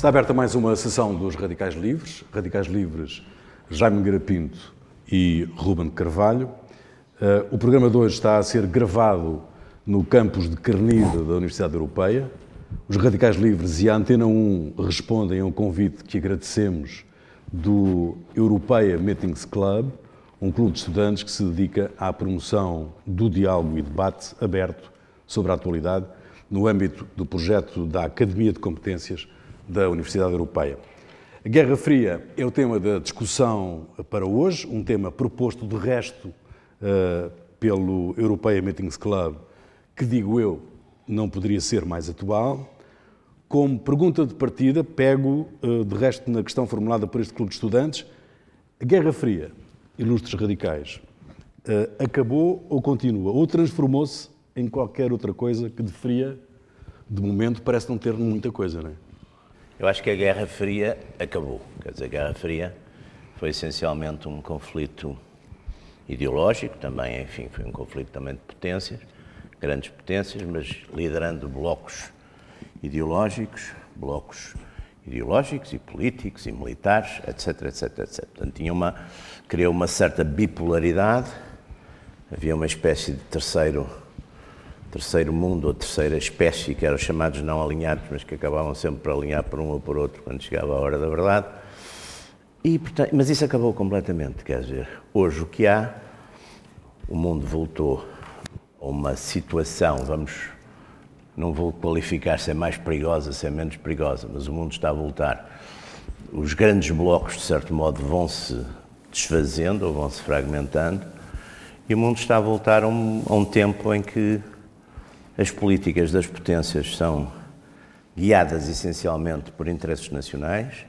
Está aberta mais uma sessão dos Radicais Livres. Radicais Livres, Jaime Garapinto e Ruben Carvalho. Uh, o programa de hoje está a ser gravado no campus de Carnide da Universidade Europeia. Os Radicais Livres e a Antena 1 respondem a um convite que agradecemos do Europeia Meetings Club, um clube de estudantes que se dedica à promoção do diálogo e debate aberto sobre a atualidade no âmbito do projeto da Academia de Competências da Universidade Europeia. A Guerra Fria é o tema da discussão para hoje, um tema proposto de resto uh, pelo Europeia Meetings Club, que digo eu não poderia ser mais atual. Como pergunta de partida, pego uh, de resto na questão formulada por este clube de estudantes: a Guerra Fria, ilustres radicais, uh, acabou ou continua? Ou transformou-se em qualquer outra coisa que de fria, de momento, parece não ter muita coisa, não é? Eu acho que a Guerra Fria acabou. Quer dizer, a Guerra Fria foi essencialmente um conflito ideológico, também, enfim, foi um conflito também de potências, grandes potências, mas liderando blocos ideológicos, blocos ideológicos e políticos e militares, etc, etc, etc. Portanto, tinha uma, criou uma certa bipolaridade, havia uma espécie de terceiro terceiro mundo ou terceira espécie, que eram chamados não alinhados, mas que acabavam sempre por alinhar por um ou por outro quando chegava a hora da verdade. E, portanto, mas isso acabou completamente, quer dizer, hoje o que há, o mundo voltou a uma situação, vamos, não vou qualificar se é mais perigosa, se é menos perigosa, mas o mundo está a voltar. Os grandes blocos, de certo modo, vão se desfazendo ou vão se fragmentando, e o mundo está a voltar a um, a um tempo em que as políticas das potências são guiadas essencialmente por interesses nacionais,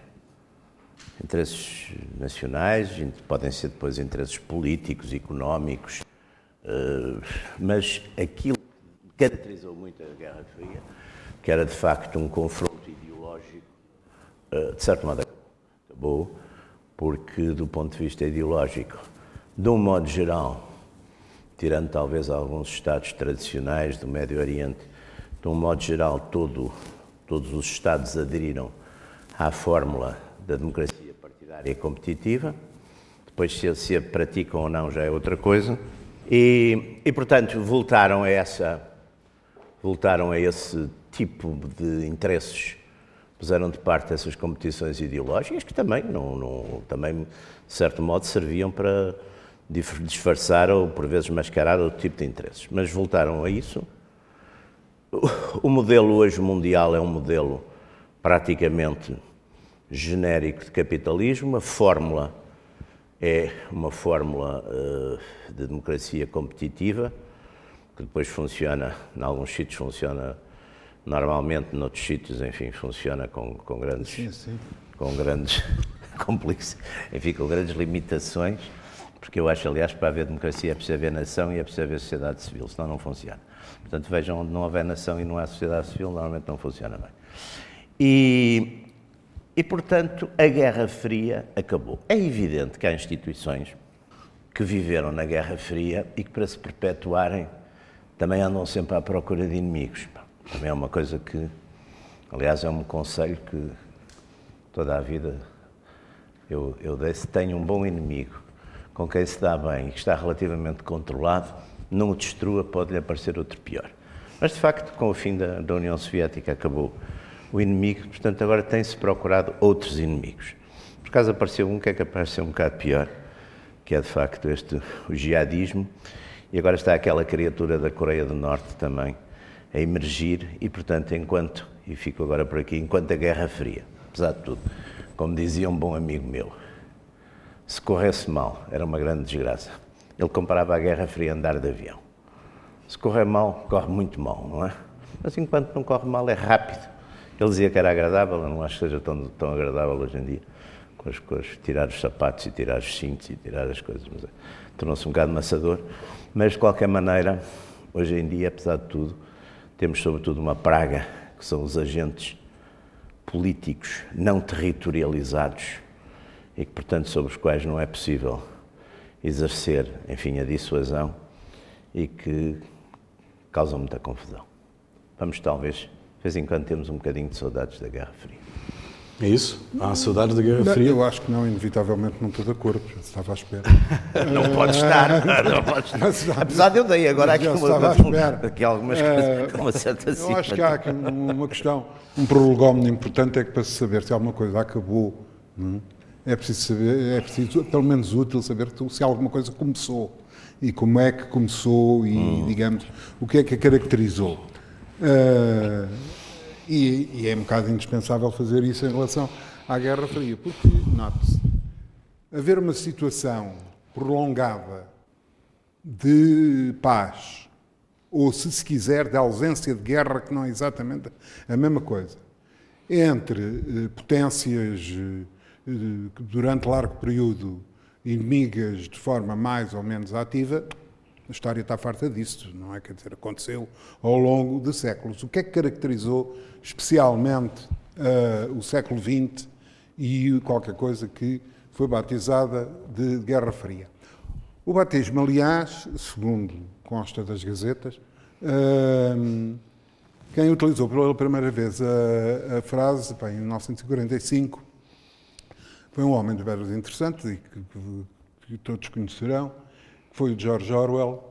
interesses nacionais, podem ser depois interesses políticos, económicos, eh, mas aquilo que caracterizou muito a Guerra Fria, que era de facto um confronto ideológico, eh, de certo modo acabou, porque do ponto de vista ideológico, de um modo geral, tirando talvez alguns Estados tradicionais do Médio Oriente, de um modo geral, todo, todos os Estados aderiram à fórmula da democracia partidária competitiva. Depois, se, se a praticam ou não, já é outra coisa. E, e, portanto, voltaram a, essa, voltaram a esse tipo de interesses puseram de parte essas competições ideológicas que também, não, não, também de certo modo, serviam para disfarçar ou por vezes mascarar outro tipo de interesses. Mas voltaram a isso. O modelo hoje mundial é um modelo praticamente genérico de capitalismo. A fórmula é uma fórmula uh, de democracia competitiva, que depois funciona, em alguns sítios funciona normalmente, noutros sítios, enfim, funciona com, com grandes, sim, sim. com grandes enfim, com grandes limitações porque eu acho, aliás, que para haver democracia é preciso haver nação e é preciso haver sociedade civil, senão não funciona. Portanto, vejam, onde não houver nação e não há sociedade civil, normalmente não funciona bem. E, e, portanto, a Guerra Fria acabou. É evidente que há instituições que viveram na Guerra Fria e que, para se perpetuarem, também andam sempre à procura de inimigos. Também é uma coisa que, aliás, é um conselho que toda a vida eu, eu dei. Se tenho um bom inimigo com quem se dá bem e que está relativamente controlado, não o destrua, pode-lhe aparecer outro pior. Mas, de facto, com o fim da, da União Soviética acabou o inimigo, portanto, agora tem-se procurado outros inimigos. Por acaso apareceu um que é capaz de ser um bocado pior, que é, de facto, este, o jihadismo, e agora está aquela criatura da Coreia do Norte também a emergir, e, portanto, enquanto, e fico agora por aqui, enquanto a Guerra Fria, apesar de tudo, como dizia um bom amigo meu, se corresse mal, era uma grande desgraça. Ele comparava a Guerra Fria a andar de avião. Se correr mal, corre muito mal, não é? Mas enquanto não corre mal, é rápido. Ele dizia que era agradável, eu não acho que seja tão, tão agradável hoje em dia, com as coisas, tirar os sapatos e tirar os cintos e tirar as coisas, é, tornou-se um bocado maçador. Mas, de qualquer maneira, hoje em dia, apesar de tudo, temos sobretudo uma praga, que são os agentes políticos não territorializados, e que, portanto, sobre os quais não é possível exercer, enfim, a dissuasão e que causam muita confusão. Vamos, talvez, de vez em quando, termos um bocadinho de saudades da Guerra Fria. É isso? Há saudades da Guerra Não, Fria? eu acho que não, inevitavelmente não estou de acordo, já estava à espera. Não pode estar. Não pode estar. Apesar de eu dei agora aqui, uma, aqui algumas Eh, coisas com uma certa Eu acho que há aqui uma questão, um prolegómeno importante é que para se saber se alguma coisa acabou, não é? preciso saber, é preciso, pelo menos útil, saber se alguma coisa começou e como é que começou e, digamos, o que é que a caracterizou. Eh, e, e é um bocado indispensável fazer isso em relação à Guerra Fria, porque, note-se, haver uma situação prolongada de paz, ou se se quiser, de ausência de guerra, que não é exatamente a mesma coisa, entre eh, potências eh, durante largo período inimigas de forma mais ou menos ativa, a história está farta disso, não é? Quer dizer, aconteceu ao longo de séculos. O que é que caracterizou especialmente eh, o século XX e qualquer coisa que foi batizada de Guerra Fria? O batismo, aliás, segundo consta das gazetas, hum, quem utilizou pela primeira vez a, a frase, bem, em 1945, foi um homem de veras interessante e que, que- que todos conhecerão, que foi o George Orwell,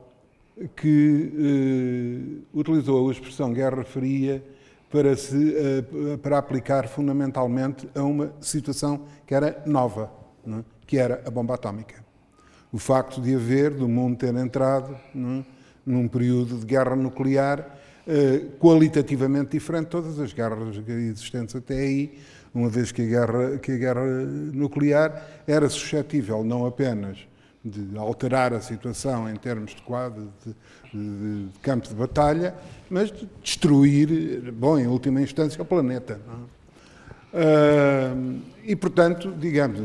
que eh, utilizou a expressão Guerra Fria para, se, eh, para aplicar fundamentalmente a uma situação que era nova, é? que era a bomba atómica o facto de haver, do mundo ter entrado é, num período de guerra nuclear eh, qualitativamente diferente de todas as guerras existentes até aí, uma vez que a guerra, que a guerra nuclear era suscetível não apenas de alterar a situação em termos de quadro de, de- de campo de batalha, mas de destruir, bom, em última instância, o planeta. Ah, e, portanto, digamos,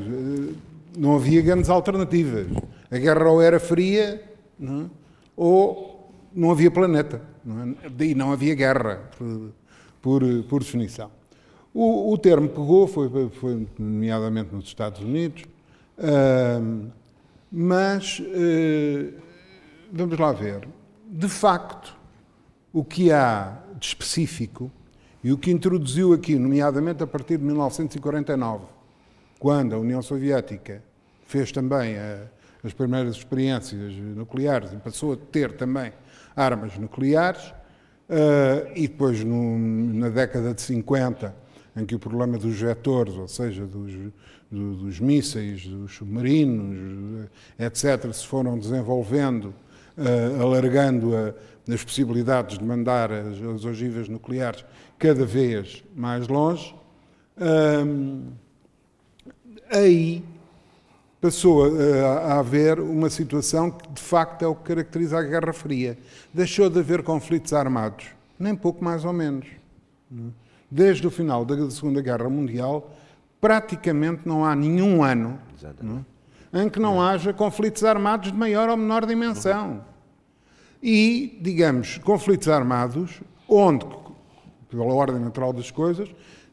não havia grandes alternativas. A guerra ou era fria, não é? ou não havia planeta. Não é? Daí não havia guerra, por, por, por definição. O, o termo pegou, foi, foi nomeadamente nos Estados Unidos, ah, mas eh, vamos lá ver. De facto, o que há de específico e o que introduziu aqui, nomeadamente a partir de 1949, quando a União Soviética fez também a- as primeiras experiências nucleares e passou a ter também armas nucleares, eh, e depois no- na década de 50, em que o problema dos vetores, ou seja, dos, do- dos mísseis, dos submarinos, eh, etc., se foram desenvolvendo, eh, alargando a- as possibilidades de mandar as, as ogivas nucleares cada vez mais longe, hum, aí passou a, a haver uma situação que de facto é o que caracteriza a Guerra Fria. Deixou de haver conflitos armados, nem pouco mais ou menos. Desde o final da Segunda Guerra Mundial, praticamente não há nenhum ano Exatamente. em que não haja conflitos armados de maior ou menor dimensão. E, digamos, conflitos armados onde, pela ordem natural das coisas,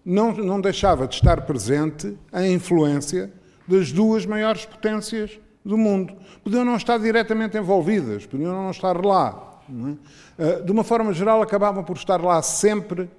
não, não deixava de estar presente a influência das duas maiores potências do mundo. Podiam não estar diretamente envolvidas, podiam não estar lá. não é? Ah, De uma forma geral, acabavam por estar lá sempre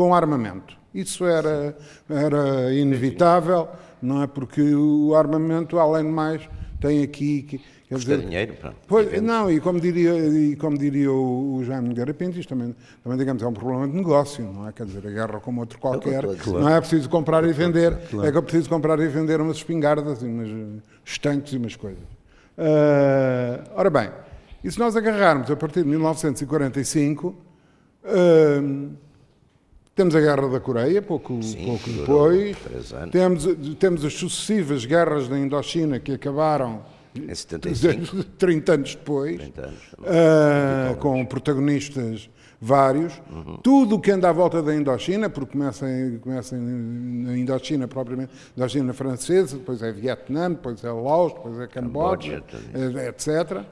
com armamento. Isso era, era inevitável, não é? Porque o armamento, além de mais, tem aqui. que- Quer Custa dinheiro, pronto. Pois, não, e como diria, e como diria o, o Jaime Nogueira Pinto, isto também, também, digamos, é um problema de negócio, não é? Quer dizer, a guerra como outro qualquer, Claro. não é preciso comprar e vender, é que é preciso comprar e vender umas espingardas e umas eh, estanques e umas coisas. Ah, ora bem, e se nós agarrarmos a partir de 1945, ah, temos a Guerra da Coreia, pouco, Sim, pouco depois. Temos, temos as sucessivas guerras da Indochina que acabaram Em 75, 30 anos depois, 30 anos ah, com protagonistas vários. Tudo o que anda à volta da Indochina, porque começa, em- começa na Indochina propriamente, Indochina francesa, depois é Vietnã, depois é Laos, depois é Camboja, Camboja, eh, etc.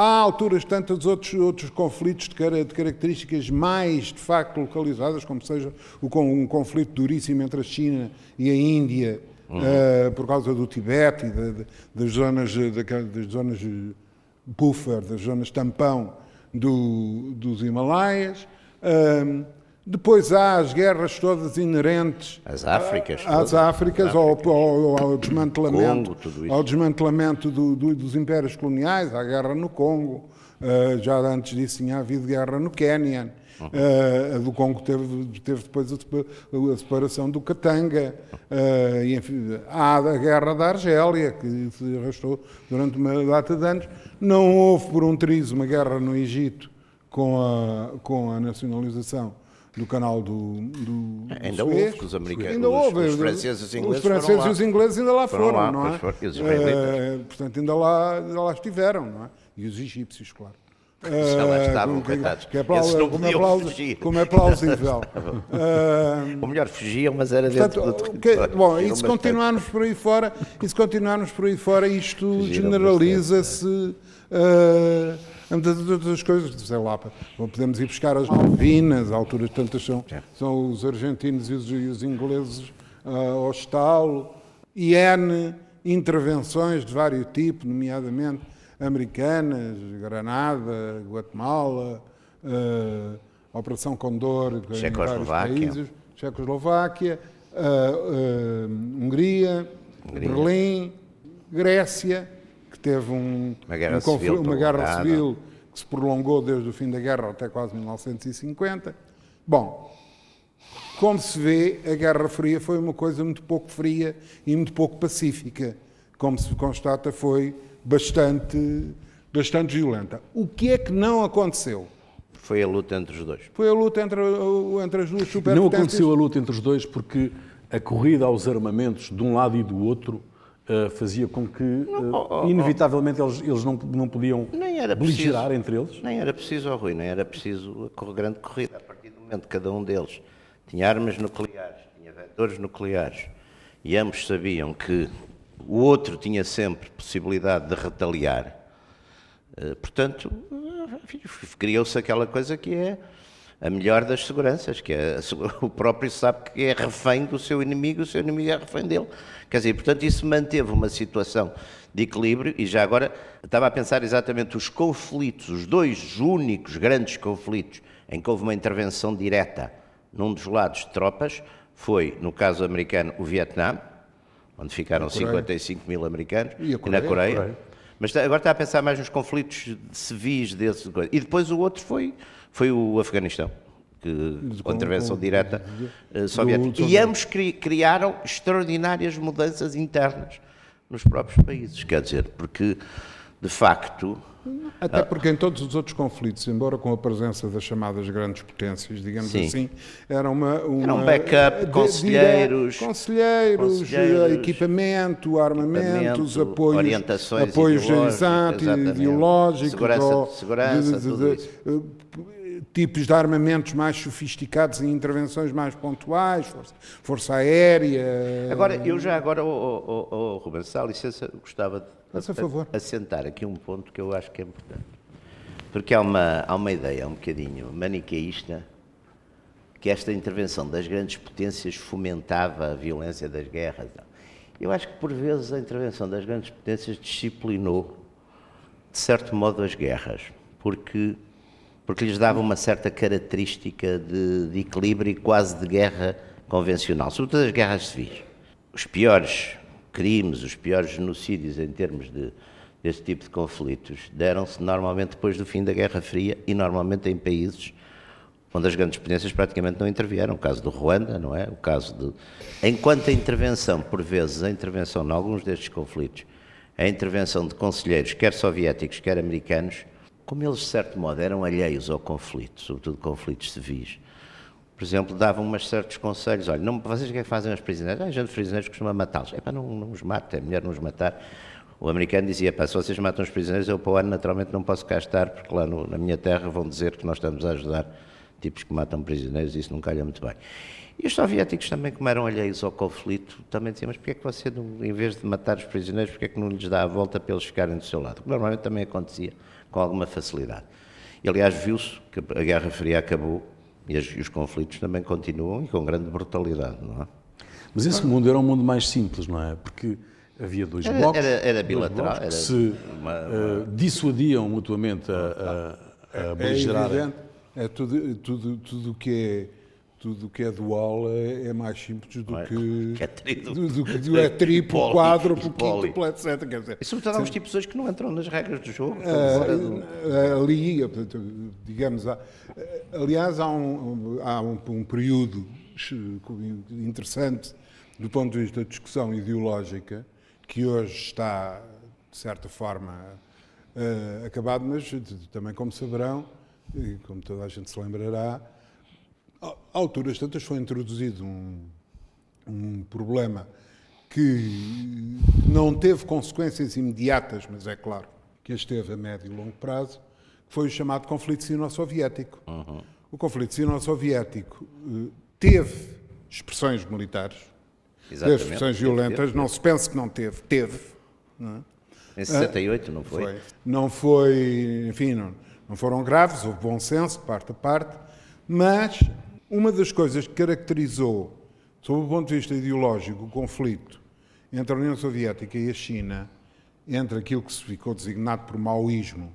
Há alturas tantos outros, outros conflitos de, de características mais, de facto, localizadas, como seja o, um conflito duríssimo entre a China e a Índia, eh, por causa do Tibete e da- da- das zonas, eh, das zonas eh, buffer, das zonas tampão do- dos Himalaias. Ahm, Depois há as guerras todas inerentes As Áfricas. às todas. Áfricas, ao, ao- ao desmantelamento, Congo, ao desmantelamento do- do- dos impérios coloniais, há guerra no Congo, eh, já antes disso tinha havido guerra no Quênia, Uhum. eh, a do Congo teve, teve depois a, sepa- a separação do Katanga, eh, e, enfim, há a guerra da Argélia, que se arrastou durante uma data de anos. Não houve, por um triz, uma guerra no Egito com a, com a nacionalização do canal do, do Ainda do houve, que os americanos- Ainda houve. os franceses e os ingleses Os franceses e os ingleses ainda lá Foram lá, não é? foram. Eh, portanto, ainda lá, ainda lá estiveram, não é? E os egípcios, claro. Já lá Eh, estavam, como- coitados. que é Esses plausível, não como, é plausível, fugir. como é plausível. Eh, Ou melhor, fugiam, mas era dentro Portanto, do o que- território. bom, e se continuarmos por aí fora, e se continuarmos por aí fora, isto generaliza-se eh, muitas outras coisas, sei lá, podemos ir buscar as Malvinas, alturas tantas são, são os argentinos e os, e os ingleses eh, ao estalo, e N intervenções de vários tipos, nomeadamente americanas, Granada, Guatemala, eh, Operação Condor, em vários Checoslováquia. países, Checoslováquia, ah, ah, Hungria, Berlim, Grécia, teve um, Uma guerra um civil uma guerra civil que se prolongou desde o fim da guerra até quase 1950. Bom, como se vê, a Guerra Fria foi uma coisa muito pouco fria e muito pouco pacífica. Como se constata, foi bastante, bastante violenta. O que é que não aconteceu? Foi a luta entre os dois. Foi a luta entre, entre as duas Não superpotências. aconteceu a luta entre os dois porque a corrida aos armamentos de um lado e do outro eh, fazia com que, eh, inevitavelmente, eles, eles não, não podiam Nem era beligerar preciso. entre eles. Nem era preciso, ó Rui, nem era preciso a grande corrida. A partir do momento que cada um deles tinha armas nucleares, tinha vetores nucleares, e ambos sabiam que o outro tinha sempre possibilidade de retaliar, eh, portanto, criou-se aquela coisa que é a melhor das seguranças, que é o próprio sabe que é refém do seu inimigo, o seu inimigo é refém dele. Quer dizer, portanto, isso manteve uma situação de equilíbrio e já agora estava a pensar exatamente os conflitos, os dois únicos grandes conflitos em que houve uma intervenção direta num dos lados de tropas, foi, no caso americano, o Vietnã, onde ficaram 55 mil americanos, E a na Coreia. Coreia. Mas está- agora está a pensar mais nos conflitos civis desses. E depois o outro foi, foi o Afeganistão, que, com a intervenção direta eh, soviética. E ambos cri- criaram extraordinárias mudanças internas nos próprios países. Quer dizer, porque, de facto, Até porque em todos os outros conflitos, embora com a presença das chamadas grandes potências, digamos Sim. assim, era uma, uma Era um backup, de- conselheiros, dire- conselheiros, conselheiros, eh, equipamento, armamentos, equipamento, apoios, orientações apoios exato, ideológicos, Segurança- ou segurança, tudo isso. eh, tipos de armamentos mais sofisticados em intervenções mais pontuais, força, força aérea. Agora, eu já agora, oh, oh, oh, Rubens, se há licença, gostava de Faça favor. assentar aqui um ponto que eu acho que é importante. Porque há uma, há uma ideia um bocadinho maniqueísta que esta intervenção das grandes potências fomentava a violência das guerras. Eu acho que, por vezes, a intervenção das grandes potências disciplinou, de certo modo, as guerras, porque, porque lhes dava uma certa característica de, de equilíbrio e quase de guerra convencional, sobretudo as guerras civis. Os piores crimes, os piores genocídios em termos de, deste tipo de conflitos deram-se normalmente depois do fim da Guerra Fria e normalmente em países onde as grandes potências praticamente não intervieram. O caso do Ruanda, não é? O caso de. Enquanto a intervenção, por vezes, a intervenção em alguns destes conflitos, a intervenção de conselheiros, quer soviéticos, quer americanos, como eles, de certo modo, eram alheios ao conflito, sobretudo conflitos civis, por exemplo, davam umas certos conselhos. Olha, não, vocês o que é que fazem aos prisioneiros? Ah, a gente prisioneiros costuma matá-los. É para não, não os mate, é melhor não os matar. O americano dizia, pá, se vocês matam os prisioneiros, eu para o ano naturalmente não posso cá estar, porque lá no- na minha terra vão dizer que nós estamos a ajudar tipos que matam prisioneiros isso não calha muito bem. E os soviéticos também, como eram alheios ao conflito, também diziam, mas porquê é que você, não, em vez de matar os prisioneiros, porquê é que não lhes dá a volta para eles ficarem do seu lado? Normalmente também acontecia com alguma facilidade. E, aliás, viu-se que a Guerra Fria acabou e, as- e os conflitos também continuam e com grande brutalidade, não é? Mas esse mundo era um mundo mais simples, não é? Porque havia dois Era- blocos, era- era bilateral, blocos que era se uma- eh, dissuadiam mutuamente a, a, a É beligerar. evidente, é tudo, tudo, tudo o que tudo o que é dual é, é mais simples do é? que. Que é triplo. do, do que é triplo, quádruplo, poli. quíntuplo, etc. Quer dizer, E sobretudo há uns tipos hoje que não entram nas regras do jogo. do- ah, ali, portanto, digamos, há, aliás, há um, há um, um período interessante do ponto de vista da discussão ideológica que hoje está, de certa forma, ah, acabado, mas também, como saberão, e como toda a gente se lembrará, a alturas tantas foi introduzido um, um problema que não teve consequências imediatas, mas é claro que as teve a médio e longo prazo, que foi o chamado conflito sino-soviético. O conflito sino-soviético eh, teve expressões militares, teve Exatamente. expressões Teve, violentas, teve, não se pense que não teve, teve. Em 68, não foi? Foi. Não foi, enfim, não, não foram graves, houve bom senso de parte a parte, mas uma das coisas que caracterizou, sob o ponto de vista ideológico, o conflito entre a União Soviética e a China, entre aquilo que se ficou designado por maoísmo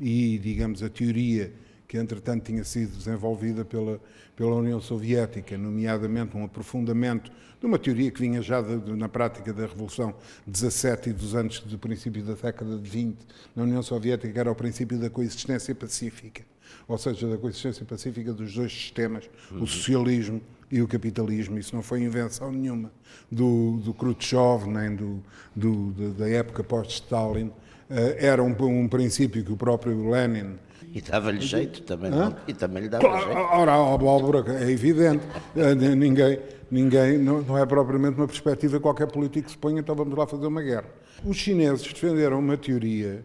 e, digamos, a teoria que, entretanto, tinha sido desenvolvida pela, pela União Soviética, nomeadamente um aprofundamento de uma teoria que vinha já de- de- na prática da Revolução 17 e dos anos do princípio da década de 20 na União Soviética, que era o princípio da coexistência pacífica, ou seja, da coexistência pacífica dos dois sistemas, o socialismo e o capitalismo. Isso não foi invenção nenhuma do, do Khrushchev, nem do, do- da- época pós-Stalin. Eh, Era um, um princípio que o próprio Lenin E dava-lhe jeito também. não? E também lhe dava Claro, jeito. ora, abóbora é evidente. Eh, Ninguém, ninguém não, não é propriamente uma perspectiva que qualquer político se ponha, então vamos lá fazer uma guerra. Os chineses defenderam uma teoria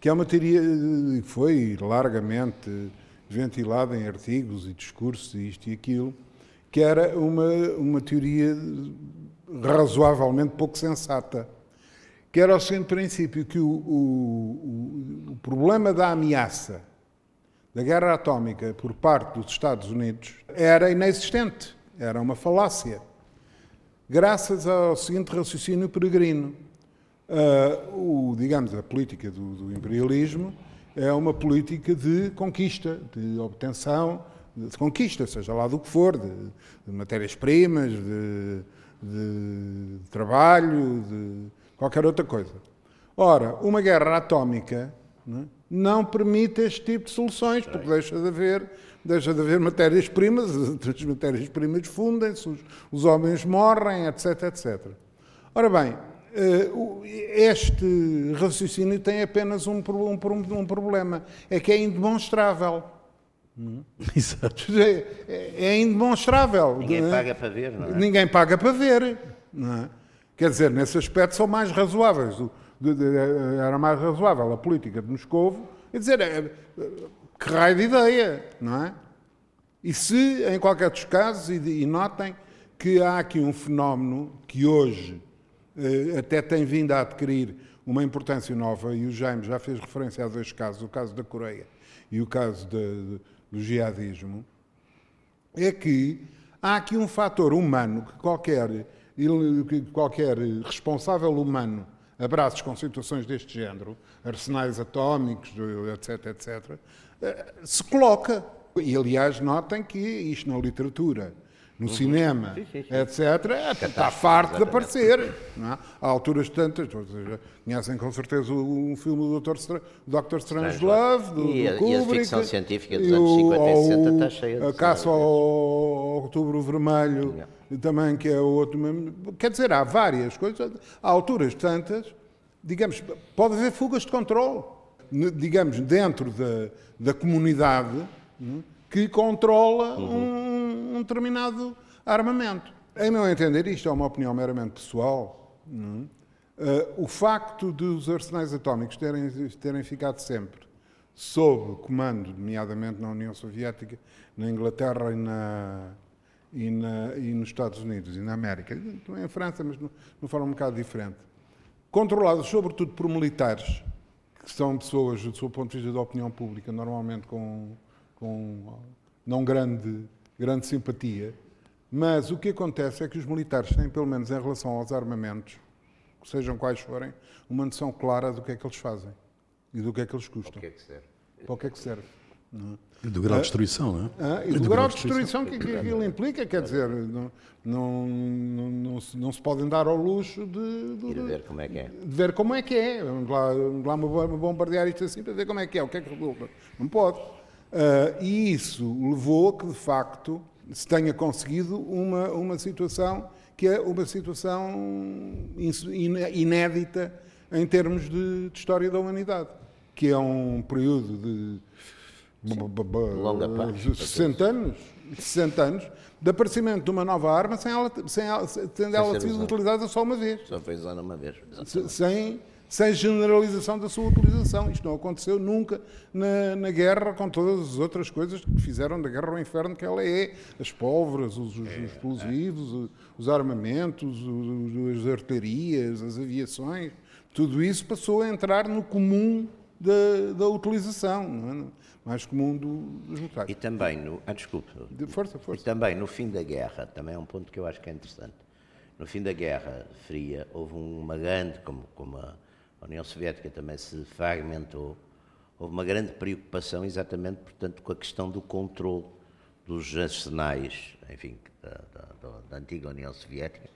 que é uma teoria que foi largamente ventilada em artigos e discursos isto e aquilo, que era uma, uma teoria razoavelmente pouco sensata que era o seguinte princípio, que o- o- o problema da ameaça da guerra atómica por parte dos Estados Unidos era inexistente, era uma falácia. Graças ao seguinte raciocínio peregrino, ah, o, digamos, a política do, do imperialismo é uma política de conquista, de obtenção, de conquista, seja lá do que for, de, de matérias-primas, de, de trabalho, de qualquer outra coisa. Ora, uma guerra atómica não, é, não permite este tipo de soluções, porque deixa de haver, deixa de haver matérias-primas, as matérias-primas fundem-se, os, os homens morrem, etc, etc. Ora bem, este raciocínio tem apenas um, um um problema, é que é indemonstrável. Exato. É, é indemonstrável. Ninguém não é? paga para ver, não é? Ninguém paga para ver. Não é? Quer dizer, nesse aspecto são mais razoáveis. O- de- de- era mais razoável a política de Moscovo. Quer dizer, é- que raio de ideia, não é? E se, em qualquer dos casos, e, e notem que há aqui um fenómeno que hoje eh, até tem vindo a adquirir uma importância nova, e o Jaime já fez referência a dois casos, o caso da Coreia e o caso de- de- do jihadismo, é que há aqui um fator humano que qualquer, que qualquer responsável humano abraços com situações deste género, arsenais atómicos, etc, etc, eh, se coloca. E, aliás, notem que isto na literatura, no cinema, etc., está farto de aparecer. Não é? Há alturas tantas, seja, conhecem com certeza o, um filme do Dr. Stra- Dr. Strange Love, do, E a- do e a Kubrick, ficção científica dos anos o- 50 e 60 ou está cheia de A caça ao Outubro Vermelho, Yeah. também que é o outro. Quer dizer, há várias coisas. Há alturas tantas, digamos, pode haver fugas de controle, digamos, dentro da, da comunidade né, que controla um, um determinado armamento. Em meu entender, isto é uma opinião meramente pessoal. Eh, o facto de os arsenais atómicos terem, terem ficado sempre sob comando, nomeadamente na União Soviética, na Inglaterra e, na, e, na- e nos Estados Unidos e na América, também em França, mas de uma forma um bocado diferente, controlados sobretudo por militares, que são pessoas, do seu ponto de vista da opinião pública, normalmente com, com não grande, grande simpatia, mas o que acontece é que os militares têm, pelo menos em relação aos armamentos, sejam quais forem, uma noção clara do que é que eles fazem e do que é que eles custam. O que é que serve? Para o que é que serve? Do grau de destruição, não é? Ah, e do, do grau de destruição que, que aquilo implica, quer dizer, não, não, não, não, se, não se podem dar ao luxo de, de, de, ver como é que é. De ver como é que é. Vamos lá, vamos lá bombardear isto assim para ver como é que é, o que é que resulta. Não pode. Uh, e isso levou que, de facto, se tenha conseguido uma, uma situação que é uma situação inédita em termos de, de história da humanidade, que é um período de longa parte, 60 anos, 60 anos de aparecimento de uma nova arma sem ela, sem ela, tendo ela sido utilizada só uma vez. Só foi usada uma vez. Sem, sem generalização da sua utilização. Isto não aconteceu nunca na, na, guerra, com todas as outras coisas que fizeram da guerra o inferno que ela é. As pólvoras, os, os é, explosivos, é. os armamentos, os, as artarias, as aviações, tudo isso passou a entrar no comum da, da utilização, é? mais comum do, dos locais. E também no. Ah, desculpe. De força, força. E também no fim da guerra, também é um ponto que eu acho que é interessante. No fim da Guerra Fria, houve uma grande, como, como a, União Soviética também se fragmentou, houve uma grande preocupação exatamente, portanto, com a questão do controle dos arsenais, enfim, da, da, da antiga União Soviética,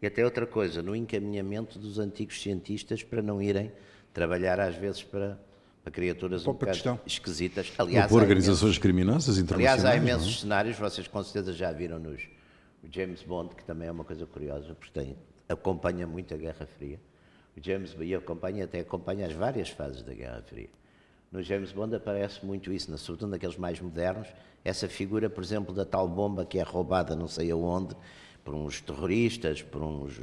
e até outra coisa, no encaminhamento dos antigos cientistas para não irem trabalhar às vezes para para criaturas um bocado esquisitas. Aliás, por organizações imensos, criminosas internacionais. Aliás, há imensos é? cenários, vocês com certeza já viram nos o James Bond, que também é uma coisa curiosa, porque tem, acompanha muito a Guerra Fria. James Bond acompanha, até acompanha as várias fases da Guerra Fria. No James Bond aparece muito isso, sobretudo naqueles mais modernos, essa figura, por exemplo, da tal bomba que é roubada não sei aonde, por uns terroristas, por uns,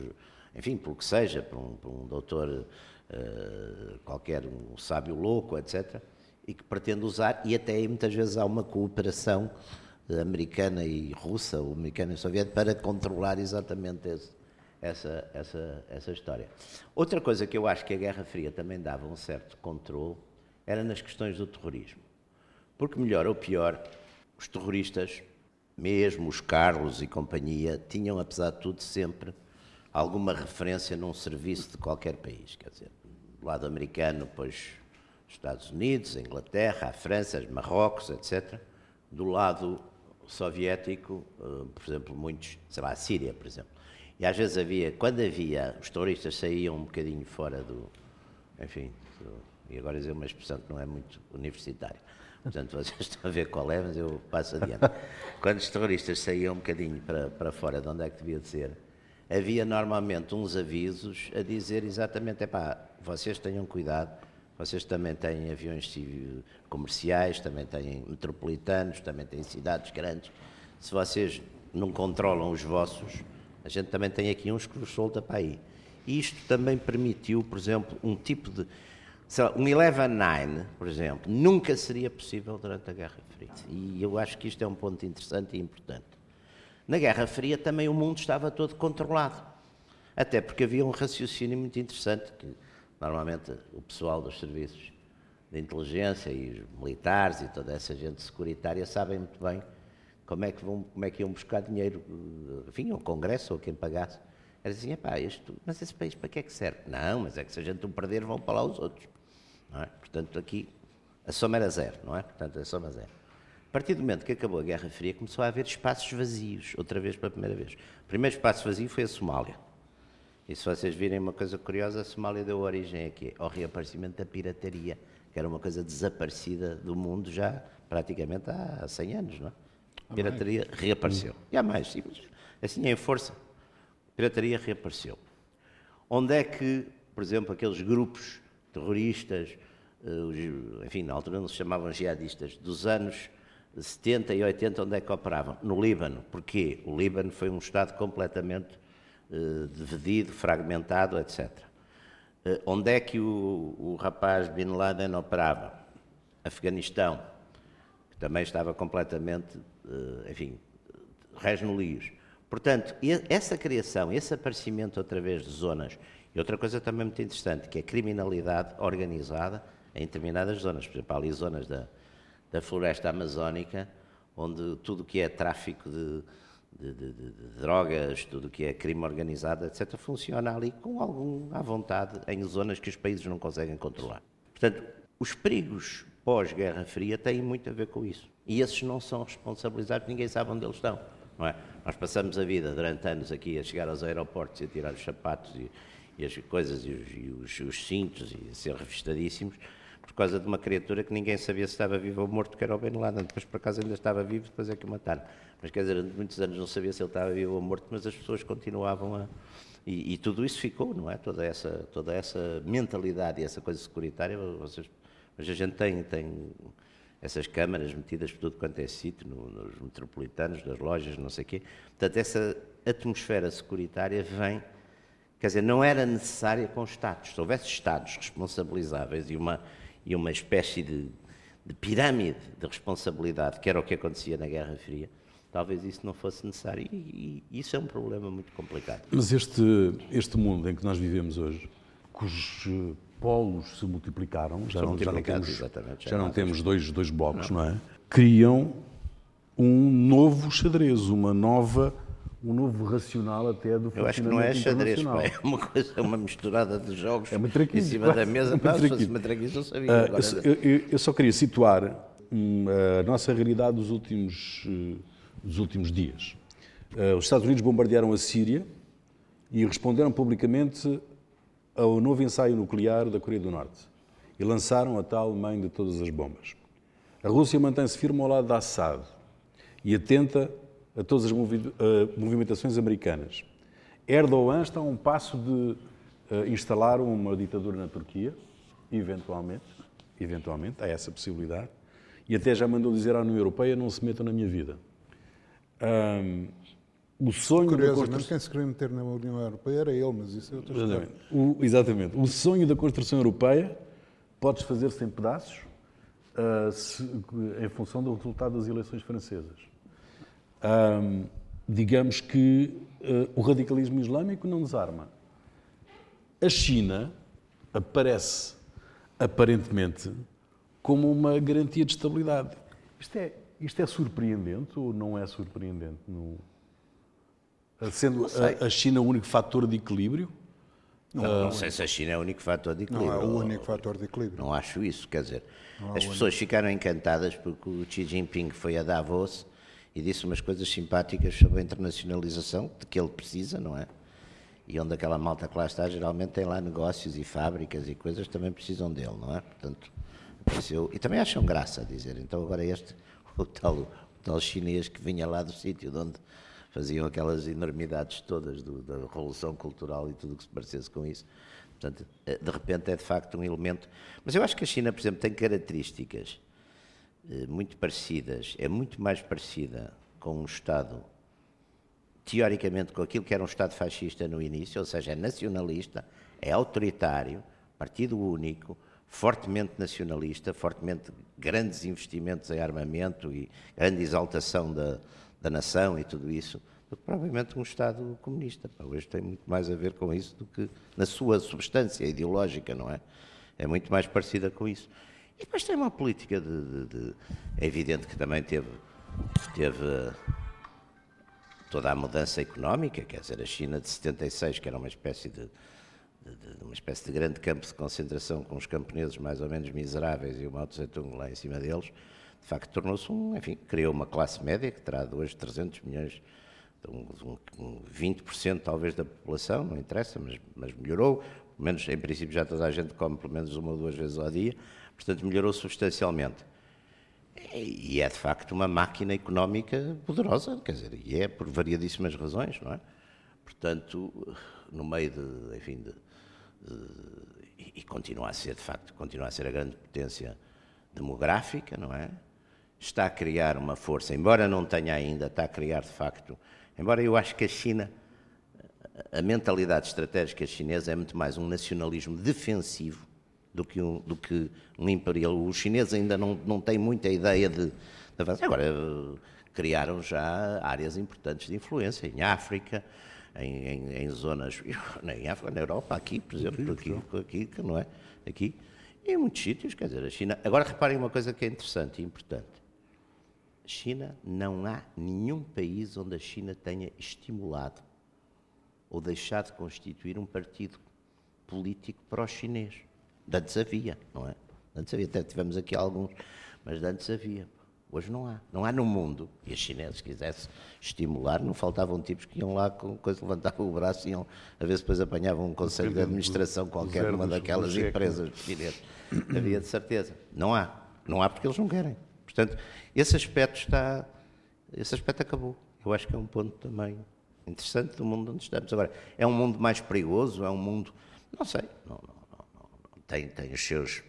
enfim, pelo que seja, por um, por um doutor uh, qualquer, um sábio louco, etc., e que pretende usar, e até muitas vezes há uma cooperação americana e russa, ou americana e soviética, para controlar exatamente esse, essa, essa, essa história. Outra coisa que eu acho que a Guerra Fria também dava um certo controle era nas questões do terrorismo. Porque, melhor ou pior, os terroristas, mesmo os Carlos e companhia, tinham, apesar de tudo, sempre alguma referência num serviço de qualquer país. Quer dizer, do lado americano, pois Estados Unidos, a Inglaterra, a França, Marrocos, etc. Do lado soviético, eh, por exemplo, muitos, sei lá, a Síria, por exemplo. E às vezes havia, quando havia, os terroristas saíam um bocadinho fora do, enfim, do, e agora dizer uma expressão que não é muito universitária. Portanto, vocês estão a ver qual é, mas eu passo adiante. Quando os terroristas saíam um bocadinho para, para fora de onde é que devia de ser, havia normalmente uns avisos a dizer exatamente, é pá, vocês tenham cuidado, vocês também têm aviões comerciais, também têm metropolitanos, também têm cidades grandes. Se vocês não controlam os vossos, a gente também tem aqui uns que vos solta para aí. Isto também permitiu, por exemplo, um tipo de. Lá, um 11-9, por exemplo, nunca seria possível durante a Guerra Fria. E eu acho que isto é um ponto interessante e importante. Na Guerra Fria também o mundo estava todo controlado. Até porque havia um raciocínio muito interessante que Normalmente o pessoal dos serviços de inteligência e os militares e toda essa gente securitária sabem muito bem como é que, vão, como é que iam buscar dinheiro, enfim, ao Congresso ou quem pagasse. Era assim, epá, isto, mas esse país para que é que serve? Não, mas é que se a gente o perder vão para lá os outros. É? Portanto, aqui a soma era zero, não é? Portanto, a soma zero. A partir do momento que acabou a Guerra Fria, começou a haver espaços vazios, outra vez pela primeira vez. O primeiro espaço vazio foi a Somália. E se vocês virem uma coisa curiosa, a Somália deu origem aqui ao reaparecimento da pirataria, que era uma coisa desaparecida do mundo já praticamente há 100 anos, não é? Pirataria reapareceu. Hum. E há mais, sim, assim em força. A pirataria reapareceu. Onde é que, por exemplo, aqueles grupos terroristas, eh, enfim, na altura não se chamavam jihadistas, dos anos 70 e 80, onde é que operavam? No Líbano. Porquê? O Líbano foi um Estado completamente eh, dividido, fragmentado, etc. Eh, onde é que o, o rapaz Bin Laden operava? Afeganistão, que também estava completamente, eh, enfim, resnolios. Portanto, essa criação, esse aparecimento através de zonas, e outra coisa também muito interessante, que é a criminalidade organizada em determinadas zonas. Por exemplo, ali zonas da, da floresta amazónica, onde tudo que é tráfico de, de, de, de, drogas, tudo que é crime organizado, etc., funciona ali com algum à vontade em zonas que os países não conseguem controlar. Portanto, os perigos pós-Guerra Fria têm muito a ver com isso. E esses não são responsabilizados, ninguém sabe onde eles estão. Não é? Nós passamos a vida durante anos aqui a chegar aos aeroportos e a tirar os sapatos e, e as coisas e os, e os, os cintos e a ser revistadíssimos por causa de uma criatura que ninguém sabia se estava vivo ou morto, que era o Ben Laden. Depois, por acaso, ainda estava vivo, depois é que o mataram. Mas, quer dizer, durante muitos anos não sabia se ele estava vivo ou morto, mas as pessoas continuavam a... E, e tudo isso ficou, não é? Toda essa, toda essa mentalidade e essa coisa securitária, vocês... Mas a gente tem, tem essas câmaras metidas por tudo quanto é sítio, no, nos metropolitanos, das lojas, não sei o quê. Portanto, essa atmosfera securitária vem... Quer dizer, não era necessária com Estados. Se houvesse Estados responsabilizáveis e uma e uma espécie de, de pirâmide de responsabilidade, que era o que acontecia na Guerra Fria, talvez isso não fosse necessário. E, e, isso é um problema muito complicado. Mas este, este mundo em que nós vivemos hoje, cujos polos se multiplicaram, já não, já não temos, já, já não temos dois, dois blocos, não. não é? Criam um novo xadrez, uma nova um novo racional até do Eu acho que não é xadrez, é uma coisa, é uma misturada de jogos é em cima da mesa. Pá, se fosse não sabia. Uh, eu, eu, eu, só queria situar um, a nossa realidade dos últimos, uh, dos últimos dias. Uh, os Estados Unidos bombardearam a Síria e responderam publicamente ao novo ensaio nuclear da Coreia do Norte e lançaram a tal mãe de todas as bombas. A Rússia mantém-se firme ao lado de Assad e atenta a todas as movimentações americanas. Erdogan está a um passo de uh, instalar uma ditadura na Turquia, eventualmente, eventualmente, há essa possibilidade, e até já mandou dizer à União Europeia não se metam na minha vida. Um, o sonho Curiosamente, construção... quem se queria meter na União Europeia era ele, mas isso é outra exatamente. O, exatamente. O sonho da construção europeia pode fazer-se em pedaços uh, se, em função do resultado das eleições francesas digamos que uh, o radicalismo islâmico não desarma. A China aparece aparentemente como uma garantia de estabilidade. Isto é, isto é surpreendente ou não é surpreendente? No... Sendo a, a China o único fator de equilíbrio? Não, não, sei se a China é o único fator de equilíbrio. Não é o único fator de equilíbrio. Não acho isso, quer dizer, as pessoas único. ficaram encantadas porque o Xi Jinping foi a Davos e disse umas coisas simpáticas sobre a internacionalização, de que ele precisa, não é? E onde aquela malta que lá está, geralmente tem lá negócios e fábricas e coisas também precisam dele, não é? Portanto, apareceu, e também acham graça a dizer, então agora este, o tal, o tal chinês que vinha lá do sítio de onde faziam aquelas enormidades todas do, da revolução cultural e tudo o que se parecesse com isso. Portanto, eh, de repente é de facto um elemento. Mas eu acho que a China, por exemplo, tem características eh, muito parecidas, é muito mais parecida com um Estado, teoricamente, com aquilo que era um Estado fascista no início, ou seja, é nacionalista, é autoritário, partido único, fortemente nacionalista, fortemente grandes investimentos em armamento e grande exaltação da, da nação e tudo isso, do que provavelmente um Estado comunista. Hoje tem muito mais a ver com isso do que na sua substância ideológica, não é? É muito mais parecida com isso. E depois tem uma política de, de, de, É evidente que também teve, teve toda a mudança económica, quer dizer, a China de 76, que era uma espécie de, de, uma espécie de grande campo de concentração com os camponeses mais ou menos miseráveis e o Mao Tse-Tung lá em cima deles, de facto tornou-se um, enfim, criou uma classe média que terá hoje 300 milhões, um, um 20% talvez da população, não interessa, mas, mas melhorou, pelo menos em princípio já toda a gente come pelo menos uma ou duas vezes ao dia, Portanto, melhorou substancialmente. E é de facto uma máquina económica poderosa, quer dizer, e é por variadíssimas razões, não é? Portanto, no meio de, enfim, de, de, e continua a ser, de facto, continua a ser a grande potência demográfica, não é? Está a criar uma força, embora não tenha ainda, está a criar de facto, embora eu acho que a China, a mentalidade estratégica chinesa é muito mais um nacionalismo defensivo do que um, do que um imperial. Os chineses ainda não, não têm muita ideia de, de avançar. Agora, criaram já áreas importantes de influência em África, em, em, em zonas, em África, na Europa, aqui, por exemplo, aqui, aqui, não é? Aqui, e em muitos sítios, quer dizer, a China. Agora reparem uma coisa que é interessante e importante. China, não há nenhum país onde a China tenha estimulado ou deixado de constituir um partido político pró-chinês. Antes havia, não é? Antes havia, até tivemos aqui alguns, mas antes havia. Hoje não há. Não há no mundo. E os chineses quisessem estimular, não faltavam tipos que iam lá com coisa, levantavam o braço e iam a ver se depois apanhavam um conselho de administração qualquer numa daquelas empresas chinesas. Havia de certeza. Não há. Não há porque eles não querem. Portanto, esse aspecto está. Esse aspecto acabou. Eu acho que é um ponto também interessante do mundo onde estamos. Agora, é um mundo mais perigoso? É um mundo. Não sei. Não, não, não, não. Tem, tem os seus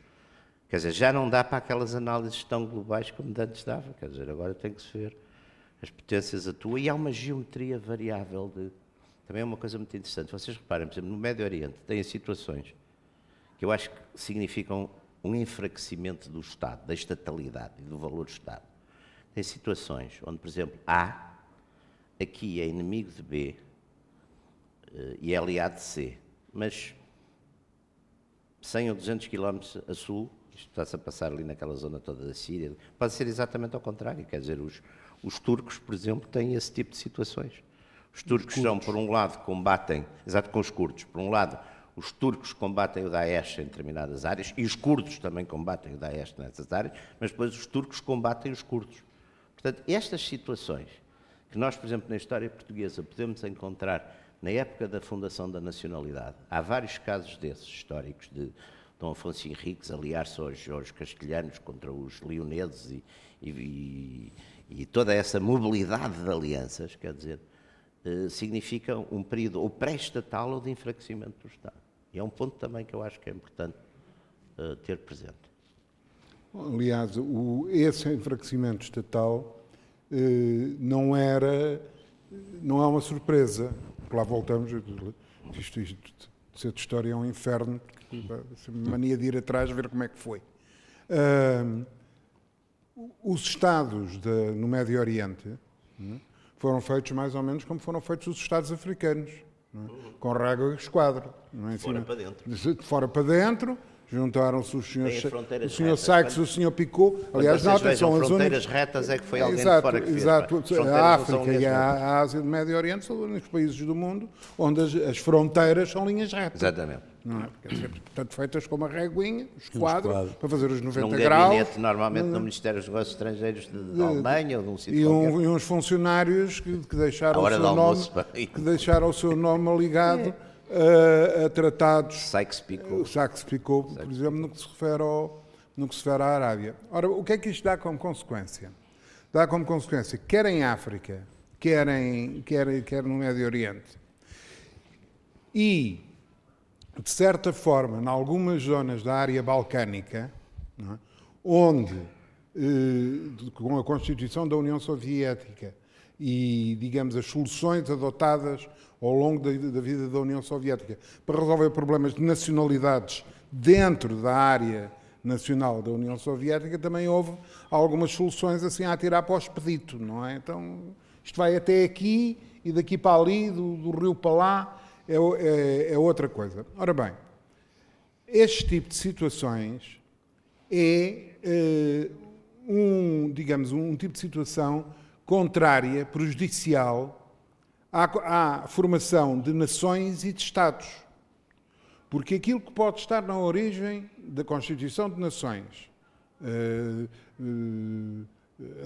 Quer dizer, já não dá para aquelas análises tão globais como antes dava. Quer dizer, agora tem que se ver as potências atuam e há uma geometria variável de. Também é uma coisa muito interessante. Vocês reparem, por exemplo, no Médio Oriente tem situações que eu acho que significam um enfraquecimento do Estado, da estatalidade e do valor do Estado. Tem situações onde, por exemplo, A aqui é inimigo de B eh, e é aliado de C, mas 100 ou 200 quilómetros a sul isto está-se a passar ali naquela zona toda da Síria. Pode ser exatamente ao contrário, quer dizer, os, os turcos, por exemplo, têm esse tipo de situações. Os turcos são, por um lado, combatem, exato com os curdos, por um lado, os turcos combatem o Daesh em determinadas áreas e os curdos também combatem o Daesh nessas áreas, mas depois os turcos combatem os curdos. Portanto, estas situações que nós, por exemplo, na história portuguesa podemos encontrar na época da fundação da nacionalidade, há vários casos desses históricos de Dom Afonso Henriques aliar-se aos, aos, castelhanos contra os leoneses e, e, e, toda essa mobilidade de alianças, quer dizer, eh, significa um período ou pré-estatal ou de enfraquecimento do Estado. E é um ponto também que eu acho que é importante eh, ter presente. Aliás, o, esse enfraquecimento estatal eh, não era, não é uma surpresa. Lá voltamos, isto, isto, ser de história é um inferno, mania de ir atrás ver como é que foi. Uh, os Estados de, no Médio Oriente né, foram feitos mais ou menos como foram feitos os Estados africanos, né, com régua e esquadro. É? Fora para dentro. De fora para dentro, juntaram-se os senhores, o senhor Sykes e o senhor Picot. Aliás, nota, são as fronteiras únicas... retas é que foi alguém exato, de fora que exato. fez. A África e a, Ásia do Médio Oriente são os únicos países do mundo onde as, as fronteiras são linhas retas. Exatamente. Não é? Porque ser, portanto, feitas com uma reguinha, os quadros, para fazer os 90 Num graus. gabinete, normalmente, no Ministério dos Negócios Estrangeiros de Alemanha ou de um sítio e, um, e uns funcionários que, que deixaram, o seu, nome, que deixaram o seu nome ligado a, a tratados. Sykes-Picot. Sykes-Picot, por exemplo, no que, se refere ao, no que se refere à Arábia. Ora, o que é que isto dá como consequência? Dá como consequência, quer em África, quer, em, quer, quer no Médio Oriente, e, de certa forma, em algumas zonas da área balcânica, é? onde, eh, com a Constituição da União Soviética e, digamos, as soluções adotadas ao longo da, da, vida da União Soviética para resolver problemas de nacionalidades dentro da área nacional da União Soviética, também houve algumas soluções assim a tirar para o expedito, não é? Então, isto vai até aqui e daqui para ali, do, do rio para lá, é, é, é, outra coisa. Ora bem, este tipo de situações é, é um, digamos, um tipo de situação contrária, prejudicial à, à formação de nações e de Estados. Porque aquilo que pode estar na origem da Constituição de Nações, uh, uh,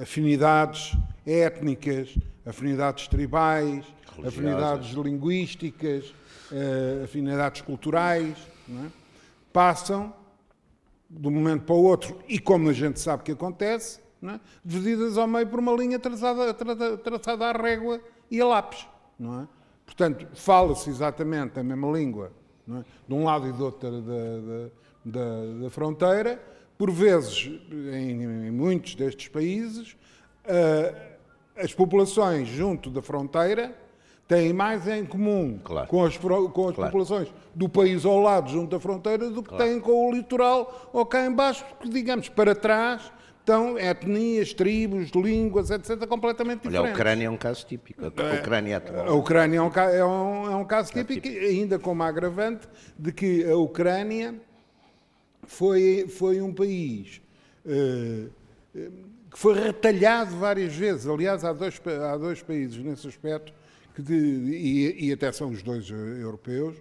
afinidades étnicas, afinidades tribais, afinidades linguísticas, uh, afinidades culturais, é? passam de um momento para o outro, e como a gente sabe que acontece, é? divididas ao meio por uma linha traçada, traçada à régua e a lápis não é? Portanto, fala-se exatamente a mesma língua, é? de um lado e do outro da, da, da, da fronteira. Por vezes, em, em muitos destes países, uh, as populações junto da fronteira têm mais em comum claro. com as, com as claro. populações do país ao lado, junto da fronteira, do que claro. têm com o litoral ou cá embaixo, porque, digamos, para trás estão etnias, tribos, línguas, etc., completamente diferentes. Olha, a Ucrânia é um caso típico. A é, Ucrânia atual. A Ucrânia é um, é um, é um caso típico, típico, ainda com uma agravante de que a Ucrânia foi, foi um país uh, que foi retalhado várias vezes. Aliás, há dois, há dois países nesse aspecto, que de, e, e, até são os dois europeus,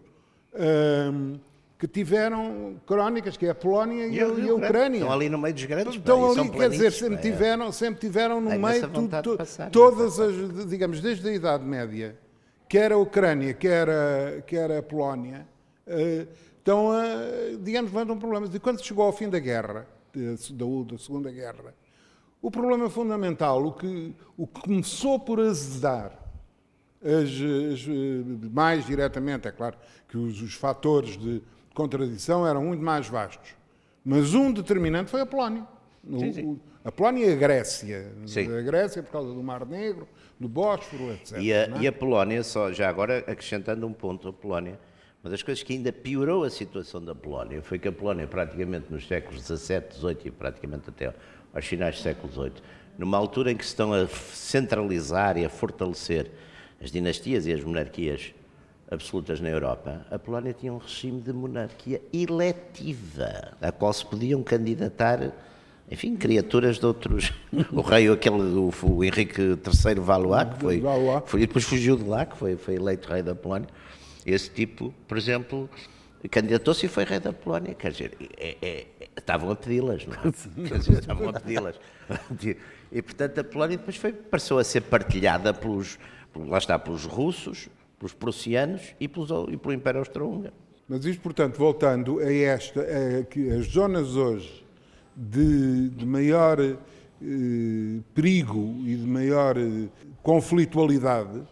uh, que tiveram crónicas, que é a Polónia e, E a, e a e a Ucrânia. Estão ali no meio dos grandes. Estão ali, quer dizer, sempre é. tiveram, sempre tiveram no meio, tu- tu- de passar, todas as, digamos, desde a Idade Média, quer a Ucrânia, quer a, quer a Polónia, eh, estão, a, digamos, levantam problemas. E quando chegou ao fim da guerra, da, da Segunda Guerra, o problema fundamental, o que, o que começou por azedar as, as, eh, mais diretamente, é claro que os, os fatores de contradição eram muito mais vastos, mas um determinante foi a Polónia. Sim, sim. a Polónia e a Grécia. Sim. A Grécia por causa do Mar Negro, do Bósforo, etc. E a, é? e a Polónia, só, já agora acrescentando um ponto, a Polónia, uma das coisas que ainda piorou a situação da Polónia foi que a Polónia, praticamente nos séculos XVII, XVIII e praticamente até aos finais do século XVIII, numa altura em que se estão a centralizar e a fortalecer as dinastias e as monarquias absolutas na Europa, a Polónia tinha um regime de monarquia eletiva, a qual se podiam candidatar, enfim, criaturas de outros. O rei, aquele, o, o Henrique III Valois, que foi, foi, depois fugiu de lá, que foi, foi eleito rei da Polónia. Esse tipo, por exemplo, candidatou-se e foi rei da Polónia. Quer dizer, é- é- é- estavam a pedi-las, não é? Quer dizer, estavam a pedi-las. E, portanto, a Polónia depois foi, passou a ser partilhada pelos, lá está, pelos russos, pelos prussianos e, pelos, e pelo Império Austro-Húngaro. Mas isto, portanto, voltando a esta, a, que as zonas hoje de, de maior eh, perigo e de maior eh, conflitualidade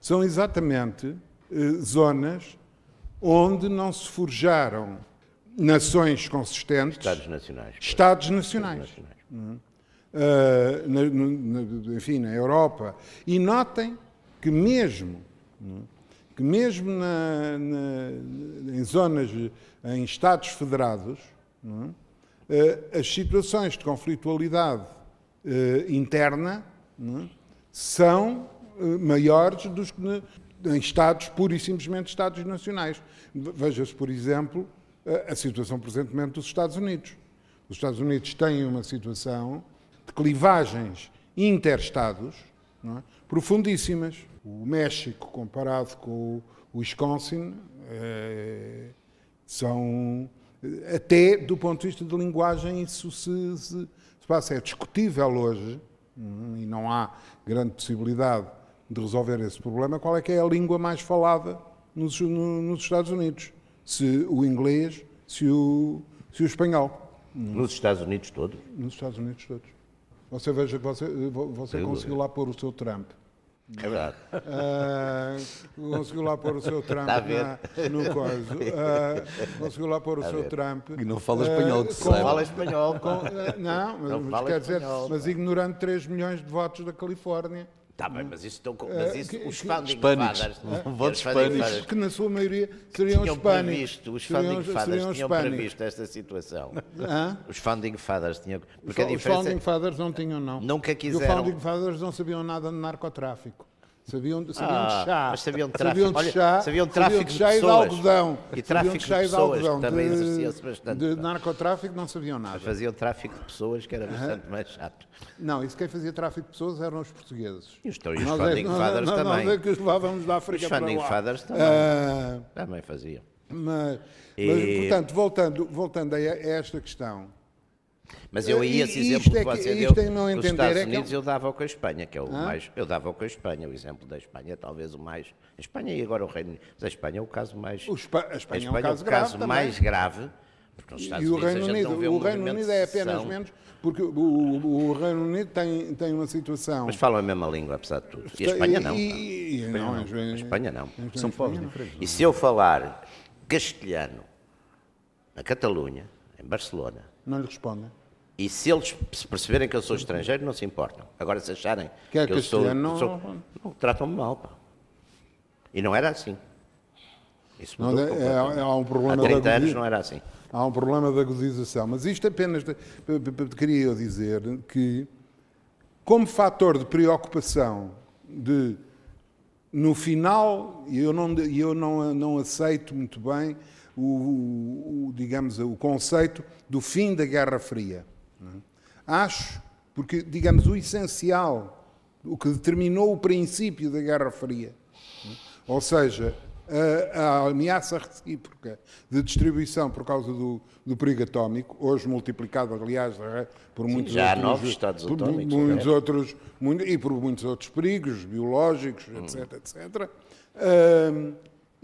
são exatamente eh, zonas onde não se forjaram nações consistentes, Estados Nacionais. Estados nacionais. nacionais. Uh, na- na- enfim, na Europa. E notem que mesmo? Que mesmo na- na- em zonas, em Estados federados, é? Uh, as situações de conflitualidade uh, interna é? são uh, maiores dos que em Estados, pura e simplesmente Estados nacionais. Ve- Veja-se, por exemplo, a- a situação presentemente dos Estados Unidos. Os Estados Unidos têm uma situação de clivagens interestados é? profundíssimas. O México, comparado com o Wisconsin, eh, são até do ponto de vista de linguagem isso se, se, se passa. É discutível hoje hum, e não há grande possibilidade de resolver esse problema. Qual é que é a língua mais falada nos, no- nos Estados Unidos? Se o inglês, se o, se o espanhol Nos Estados Unidos todos. nos Estados Unidos todos. Você veja que você, você conseguiu lá pôr o seu Trump. É verdade. Ah, conseguiu lá pôr o seu Trump Está a ver? na- no coiso. Ah, conseguiu lá pôr o seu Trump. E não fala Ah, espanhol, que se com- saiba. Fala espanhol. com- ah, não, mas, Não mas fala quer dizer, espanhol, mas pá. ignorando 3 milhões de votos da Califórnia. Está bem, mas isso, estão, com- mas isso que- os founding Hispânicos. fathers, Eh, os votos founding hispânicos. fathers Que na sua maioria seriam tinham hispânicos. previsto, os Seriam- founding fathers seriam tinham hispânicos. previsto esta situação. Hã? Os founding fathers tinham. Porque a Os diferença Founding Fathers não tinham, não. Nunca E quiseram. Os Founding Fathers não sabiam nada de narcotráfico. Sabiam, de- sabiam Ah, de chá. mas sabiam de Sabiam tráfico. de Olha, chá. sabiam de tráfico de de chá e de pessoas. algodão. E tráfico sabiam de de e de pessoas, algodão. também De- exercia-se bastante, De pá. narcotráfico não sabiam nada. faziam tráfico de pessoas que era bastante mais chato. Não, isso quem fazia tráfico de pessoas eram os portugueses. E os, e os Nós founding é, fathers nós, também. Nós é que os levávamos da África Os para lá. fathers também. Ah, Também faziam. mas, E- mas, portanto, voltando, voltando a esta questão, Mas eu E- aí, esse exemplo é que- você isto deu, em meu dos Estados é que é Unidos, eu dava com a Espanha, que é o mais... Eu dava com a Espanha, o exemplo da Espanha, talvez o mais... A Espanha e agora o Reino Unido. Mas a Espanha é o caso mais... O Espa- a Espanha é um o caso grave também. mais grave, porque nos Estados e o Unidos Reino a gente Unido, não um o Reino Unido é apenas menos, porque o, o- o Reino Unido tem, tem uma situação. Mas falam a mesma língua, apesar de tudo. E a Espanha não. E, e- A Espanha não, não. a A Espanha não. a São Espanha povos não. diferentes. E se eu falar castelhano na Catalunha, em Barcelona, Não lhe respondem. e se eles se perceberem que eu sou estrangeiro, não se importam. Agora, se acharem Que é eu sou, não- sou- não, tratam-me mal, pá. E não era assim. Isso Não, mudou é- completamente. é- há um problema Há da 30 anos não era assim. Há um problema de agudização. Mas isto apenas. de- queria eu dizer que, como fator de preocupação, de no final, e eu não, eu não, não aceito muito bem o, o- o, digamos, o conceito do fim da Guerra Fria. é? Acho, porque, digamos, o essencial, o que determinou o princípio da Guerra Fria, é? ou seja, a, a ameaça recíproca de distribuição por causa do, do perigo atómico, hoje multiplicado, aliás, por muitos já outros, há novos estados por atómicos, muitos é? outros, e por muitos outros perigos biológicos, etc, etc. Hum,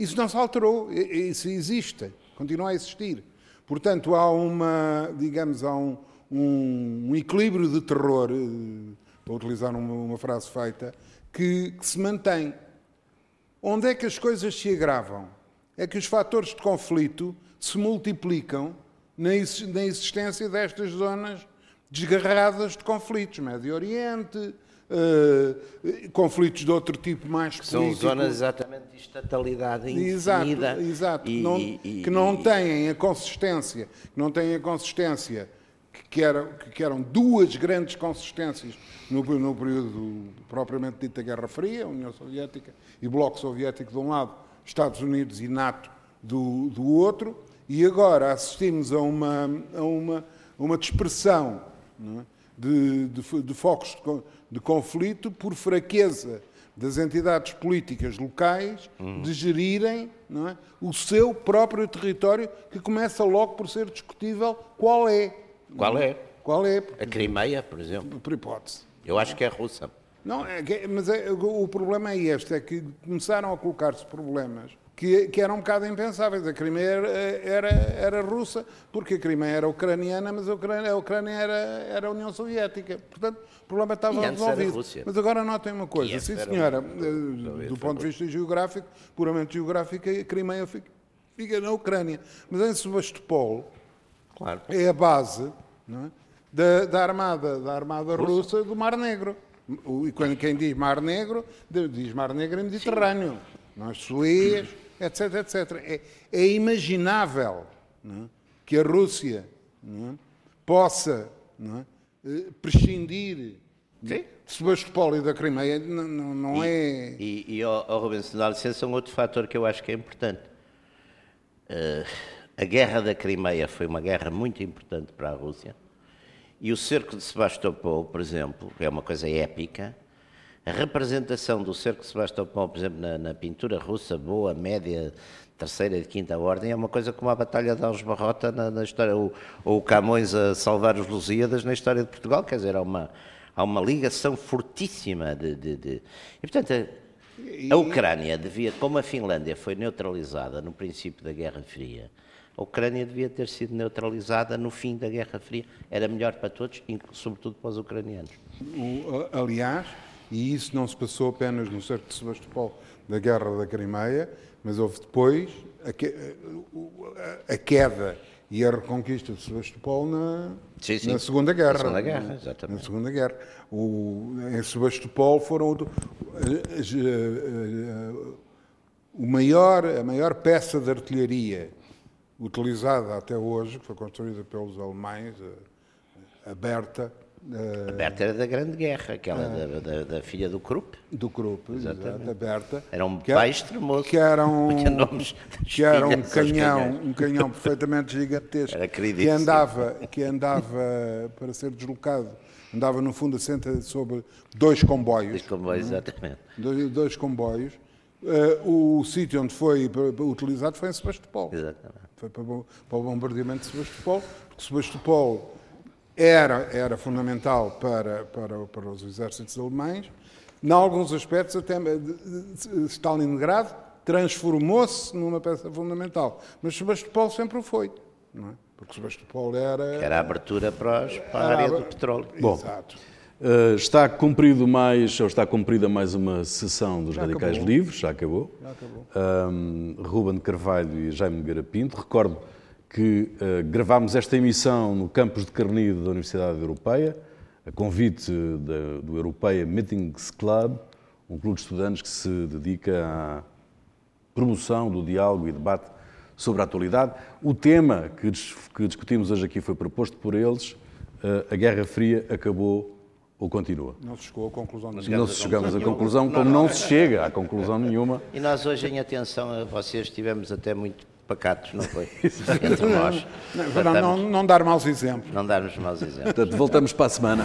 isso não se alterou, isso existe, continua a existir. Portanto, há uma, digamos, há um, um- equilíbrio de terror, eh, para utilizar uma, uma frase feita, que, que se mantém. Onde é que as coisas se agravam? É que os fatores de conflito se multiplicam na existência destas zonas desgarradas de conflitos. Médio Oriente, eh, conflitos de outro tipo mais São político. zonas exatamente de estatalidade Exato, indefinida. exato. e- Não- e- que não e- têm a consistência, que não têm a consistência que, que eram, que eram duas grandes consistências no, no período propriamente dito da Guerra Fria, União Soviética e Bloco Soviético de um lado, Estados Unidos e NATO do, do outro, e agora assistimos a uma, a uma, uma dispersão é? De, de de focos de, de conflito por fraqueza das entidades políticas locais de gerirem é, o seu próprio território, que começa logo por ser discutível qual é. Qual é? Qual é, A Crimeia, por exemplo. por hipótese. Eu acho que é russa. Não, é mas é- o problema é este, é que começaram a colocar-se problemas que, que eram um bocado impensáveis. A Crimeia era, era, era russa, porque a Crimeia era ucraniana, mas a Ucrânia, a Ucrânia era, era a União Soviética. Portanto, o problema estava resolvido. Mas agora notem uma coisa, sim senhora, eh, do foi ponto de vista geográfico, puramente geográfico, a Crimeia fica, fica na Ucrânia. Mas em Sebastopol, Claro. é a base é? da, da armada, da armada russa do Mar Negro. E quando quem diz Mar Negro, diz Mar Negro e Mediterrâneo. Não é? Suez, etc, etc. É, é imaginável é? que a Rússia é? possa é? Eh, prescindir Sim. de Sebastopol e da Crimeia. Não, não, não é... E, e ó, ó, Rubens, se dá licença, um outro fator que eu acho que é importante. Eh, a guerra da Crimeia foi uma guerra muito importante para a Rússia. E o cerco de Sebastopol, por exemplo, é uma coisa épica, a representação do cerco de Sebastopol, por exemplo, na, na pintura russa, boa, média, terceira e quinta ordem, é uma coisa como a Batalha de Aljubarrota na, na história, ou, ou o Camões a salvar os Lusíadas na história de Portugal, quer dizer, há uma, há uma ligação fortíssima de... de- de- E, portanto, a, a Ucrânia devia, como a Finlândia foi neutralizada no princípio da Guerra Fria, a Ucrânia devia ter sido neutralizada no fim da Guerra Fria. Era melhor para todos, sobretudo para os ucranianos. O- aliás, e isso não se passou apenas no cerco de Sebastopol da Guerra da Crimeia, mas houve depois a, que- a- a queda e a reconquista de Sebastopol na, Sim, sim. na Segunda Guerra. Na Segunda Guerra, exatamente. Na Segunda Guerra. O, em Sebastopol foram o, as, eh, eh, o maior, a maior peça de artilharia utilizada até hoje, que foi construída pelos alemães, a, a Berta, eh, A Berta era da Grande Guerra, aquela da, da- da filha do Krupp. do Krupp, exato, a Berta. Era um que pai extremoso. Que era um, que era um canhão, um canhão perfeitamente gigantesco. Era que andava, que andava para ser deslocado, andava no fundo assenta sobre dois comboios. Diz como é, exatamente. Dois, dois comboios. Eh, o sítio onde foi utilizado foi em Sebastopol. Exatamente. Foi para, o- para o bombardeamento de Sebastopol, porque Sebastopol era, era fundamental para, para, para os exércitos alemães. Em alguns aspectos, até de- Stalingrado transformou-se numa peça fundamental. Mas Sebastopol sempre o foi, não é? Porque Sebastopol era... Era a abertura para, os- para a área do petróleo. Bom. Exato. Uh, está cumprido mais, ou está cumprida mais uma sessão dos Radicais acabou. Livres, já acabou. Já acabou. Um, Ruben Carvalho e Jaime Nogueira Pinto. Recordo que uh, gravámos esta emissão no campus de Carnido da Universidade Europeia, a convite da- do Europeia Meetings Club, um clube de estudantes que se dedica à promoção do diálogo e debate sobre a atualidade. O tema que, dis- que discutimos hoje aqui foi proposto por eles. Uh, a Guerra Fria acabou ou continua? Não se chegou à conclusão de Não se chegamos à conclusão, como não se chega à conclusão nenhuma. E nós hoje, em atenção a vocês, estivemos até muito pacatos, não foi? Entre nós. Não, não, não dar maus exemplos. não darmos maus exemplos. Portanto, voltamos para a semana.